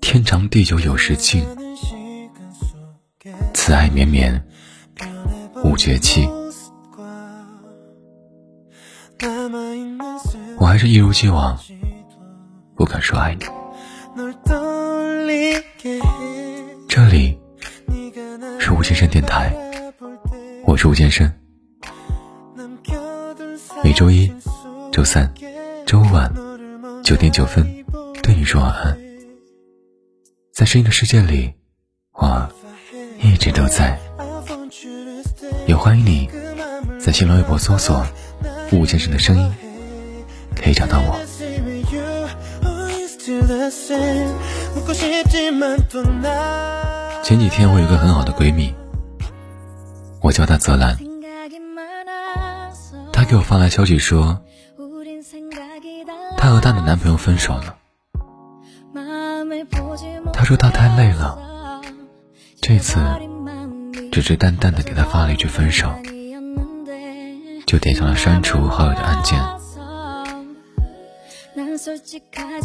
天长地久有时尽，慈爱绵绵无绝期。我还是一如既往不敢说爱你。这里是吴先生电台，我是吴先生。每周一、周三、周五晚九点九分，对你说晚安。在声音的世界里，我一直都在。也欢迎你在新浪微博搜索“吴先生的声音”，可以找到我。前几天我有个很好的闺蜜，我叫她泽兰。她给我发来消息说，她和她的男朋友分手了。她说她太累了，这次只是淡淡的给她发了一句分手，就点上了删除好友的按键。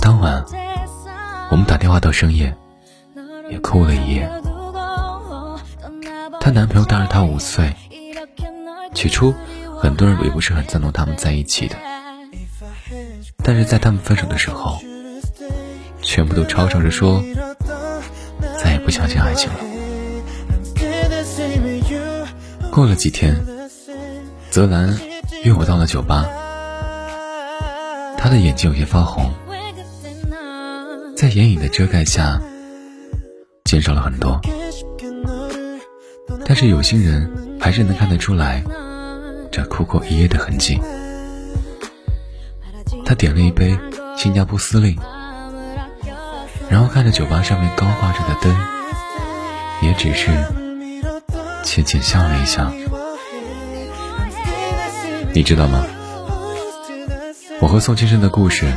当晚，我们打电话到深夜，也哭了一夜。她男朋友大了她五岁，起初。很多人也不是很赞同他们在一起的，但是在他们分手的时候，全部都吵吵着说再也不相信爱情了。过了几天，泽兰约我到了酒吧，她的眼睛有些发红，在眼影的遮盖下减少了很多，但是有心人还是能看得出来。这哭过一夜的痕迹。他点了一杯新加坡司令，然后看着酒吧上面高挂着的灯，也只是浅浅笑了一下。你知道吗？我和宋先生的故事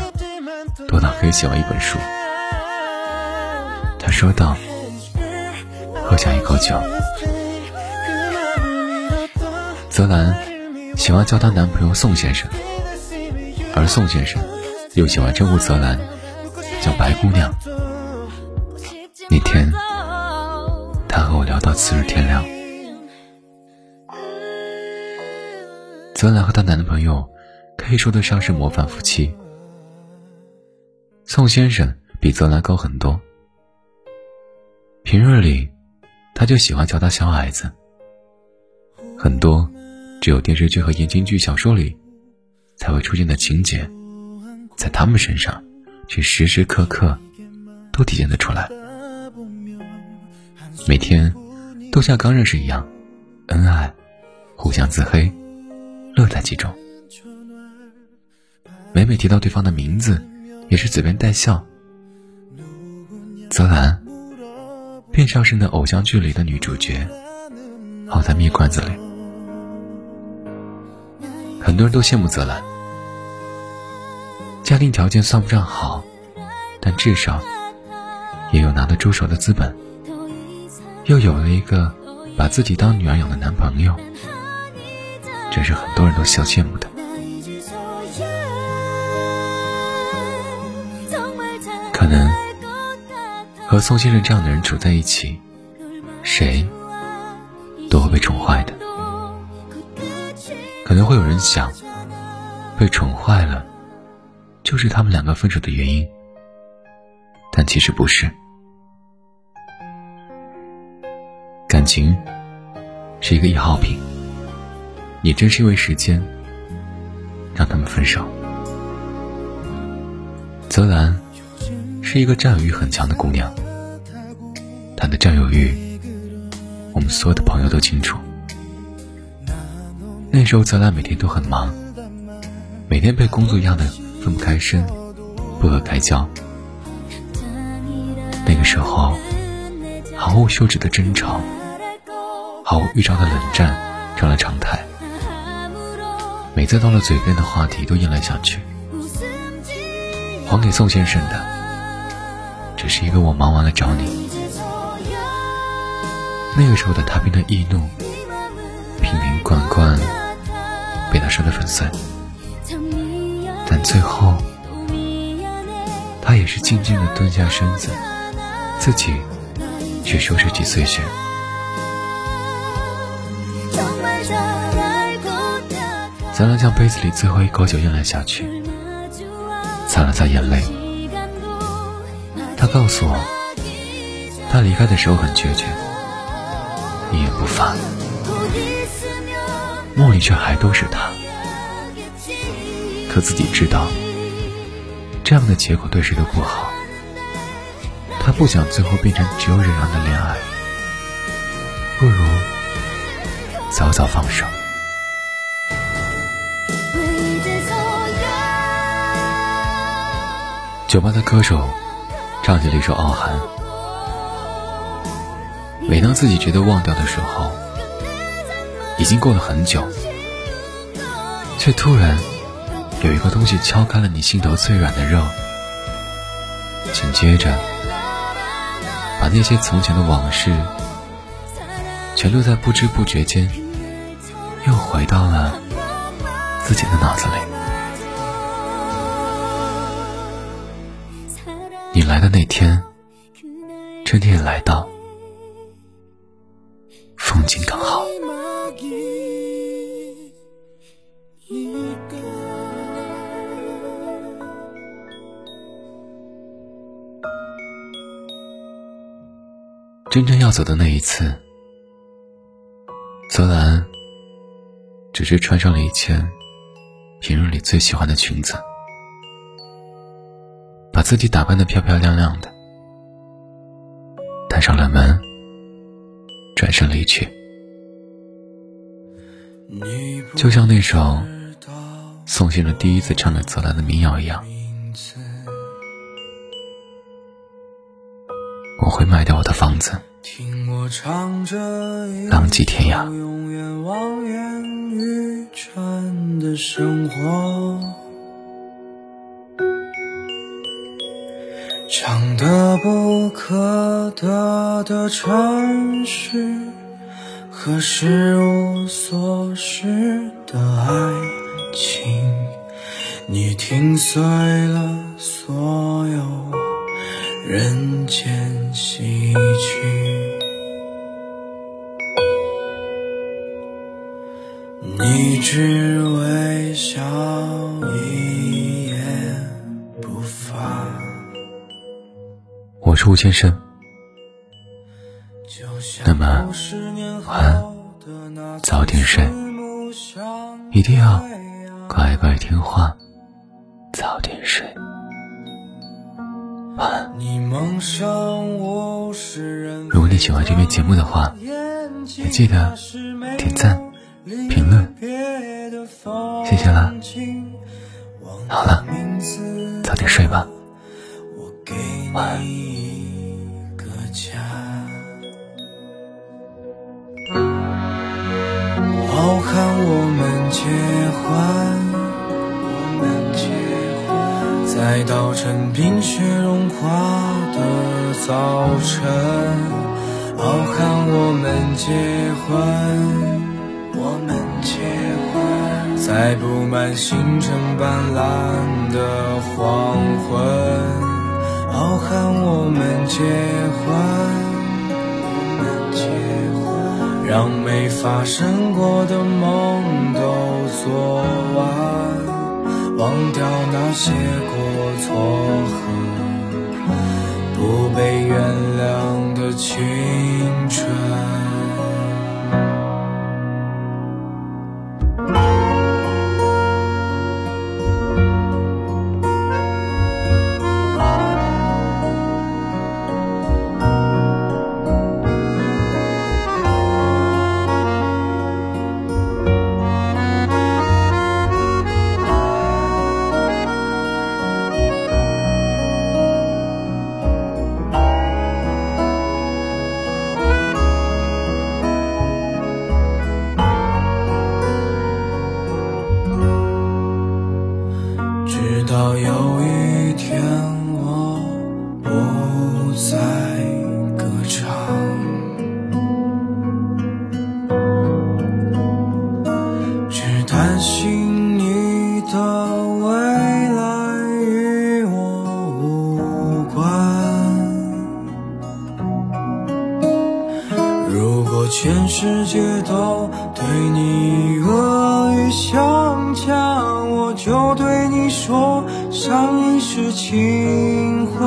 多到可以写完一本书。他说道，喝下一口酒。泽兰。喜欢叫她男朋友宋先生，而宋先生又喜欢称呼泽兰叫白姑娘。那天，他和我聊到次日天亮。泽兰和她男朋友可以说得上是模范夫妻。宋先生比泽兰高很多，平日里他就喜欢叫她小矮子，很多。只有电视剧和言情剧、小说里才会出现的情节，在他们身上却时时刻刻都体现得出来。每天都像刚认识一样，恩爱，互相自黑，乐在其中。每每提到对方的名字，也是嘴边带笑。泽兰便像是那偶像剧里的女主角，好在蜜罐子里。很多人都羡慕泽兰，家庭条件算不上好，但至少也有拿得出手的资本，又有了一个把自己当女儿养的男朋友，这是很多人都笑羡慕的。可能和宋先生这样的人处在一起，谁都会被宠坏的。可能会有人想，被宠坏了，就是他们两个分手的原因。但其实不是，感情是一个易耗品，也正是因为时间，让他们分手。泽兰是一个占有欲很强的姑娘，她的占有欲，我们所有的朋友都清楚。那时候，泽兰每天都很忙，每天被工作压得分不开身，不可开交。那个时候，毫无休止的争吵，毫无预兆的冷战成了常态。每次到了嘴边的话题都咽了下去。还给宋先生的，只是一个我忙完了找你。那个时候的他变得易怒，瓶瓶罐罐。被他摔得粉碎，但最后他也是静静的蹲下身子，自己去收拾起碎屑。咱俩将杯子里最后一口酒咽了下去，擦了擦眼泪。他告诉我，他离开的时候很决绝，一言不发，梦里却还都是他。可自己知道，这样的结果对谁都不好。他不想最后变成只有忍让的恋爱，不如早早放手。酒吧的歌手唱起了一首《傲寒》。每当自己觉得忘掉的时候，已经过了很久，却突然有一个东西敲开了你心头最软的肉，紧接着把那些从前的往事，全都在不知不觉间又回到了自己的脑子里。你来的那天，春天也来到，风景刚好。真正要走的那一次，泽兰只是穿上了一件平日里最喜欢的裙子。把自己打扮的漂漂亮亮的，带上了门，转身离去，就像那首宋心儿第一次唱的泽兰的民谣一样。我会卖掉我的房子，听我唱着浪迹天涯。永远望眼欲穿的生活，唱得不可得的城市和失无所失的爱情，你听碎了所有人间只微笑一言不发。我是吴先生，那么晚安，早点睡，一定要乖乖听话，早点睡，晚安。如果你喜欢这篇节目的话，也记得点赞、评论，谢谢啦。好了，早点睡吧，晚安。好看我们结婚，我们结婚，在稻城冰雪融化的早晨。好看我们结婚，我们结婚，在布满星辰斑斓的黄昏。好看我们结婚。让没发生过的梦都做完，忘掉那些过错和不被原谅的青春。每天我不再歌唱只担心你的未来与我无关如果全世界都对你恶语相加就对你说上一世情话，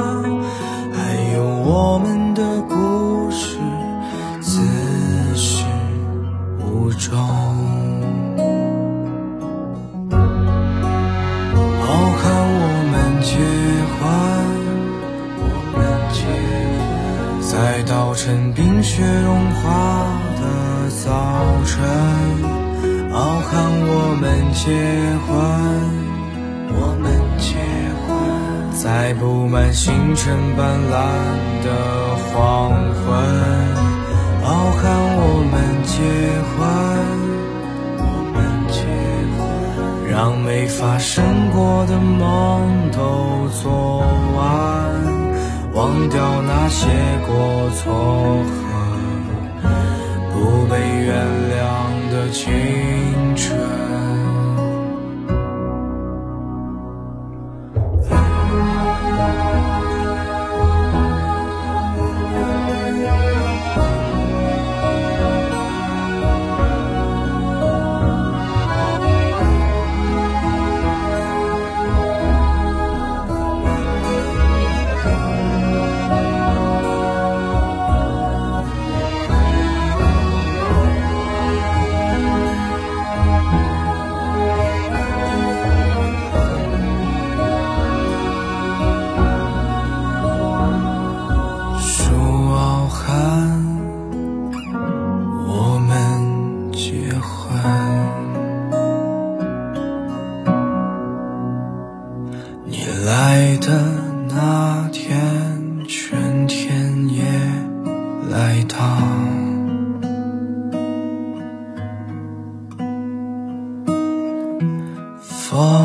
还有我们的故事自始无终。好看我们结婚，我们结婚，在稻城冰雪融化的早晨。傲寒我们结婚，我们结婚，在布满星辰斑斓的黄昏。傲寒我们结婚，我们结婚，让没发生过的梦都做完，忘掉那些过错和不被原谅青春。风